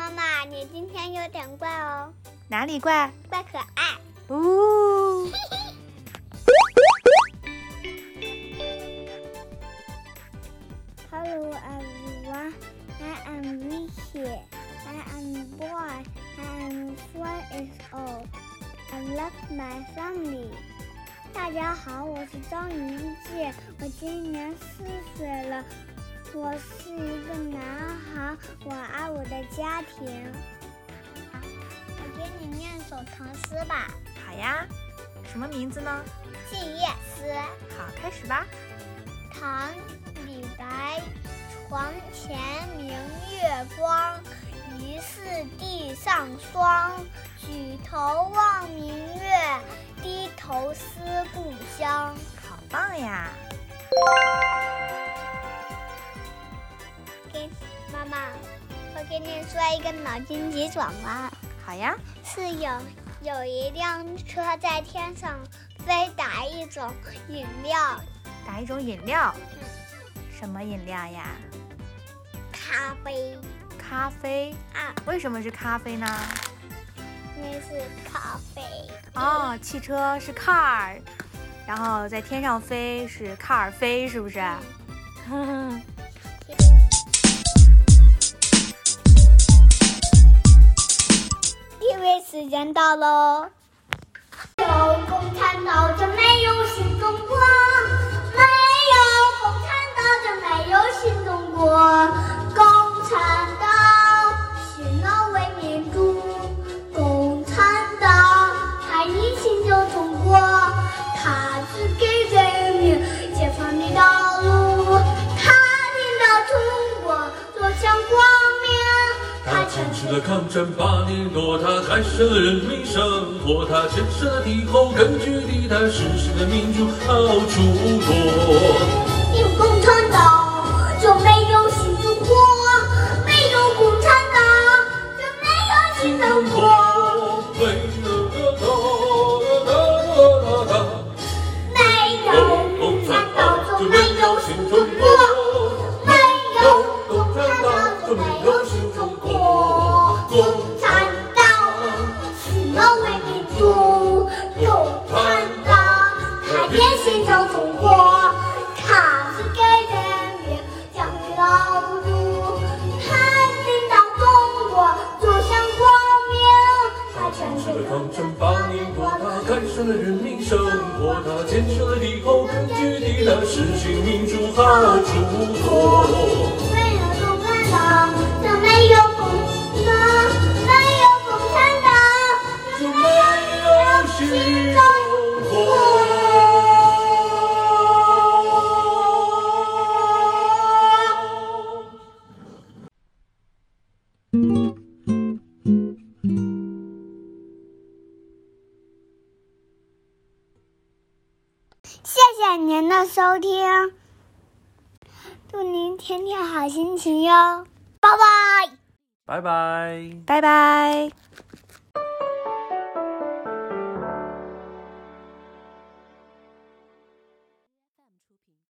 妈妈，你今天有点怪哦，哪里怪？怪可爱。呜。Hello everyone, I am Ricky. I am boy. I am four years old. I love my family. 大家好，我是张云记，我今年四岁了。我是一个男孩，我爱我的家庭。我给你念首唐诗吧，好呀，什么名字呢？《静夜思》。好，开始吧。唐·李白，床前明月光，疑是地上霜。举头望明月，低头思故乡。好棒呀！妈妈，我给你说一个脑筋急转弯。好呀。是有有一辆车在天上飞，打一种饮料，打一种饮料。什么饮料呀？咖啡。咖啡啊？为什么是咖啡呢？因为是咖啡。哦，汽车是 car，然后在天上飞是 car 飞，是不是？为时间到喽。有共产党就没有新中国，没有共产党就没有新中国。共产党辛劳为民主，共产党他一心救中国，他只给人民解放的道路，他领导中国走向光。持了抗战八年多，他改善了人民生活，他建设了敌后根据地，他实现了民主好处国。他也心救中国，他是给人民讲的道路，他领导中国走向光明。他坚持了全是抗战八年多，他改善了人民生活，他建设了敌后根据地，他实现民主好中国。收听，祝您天天好心情哟，拜拜。拜拜。拜拜。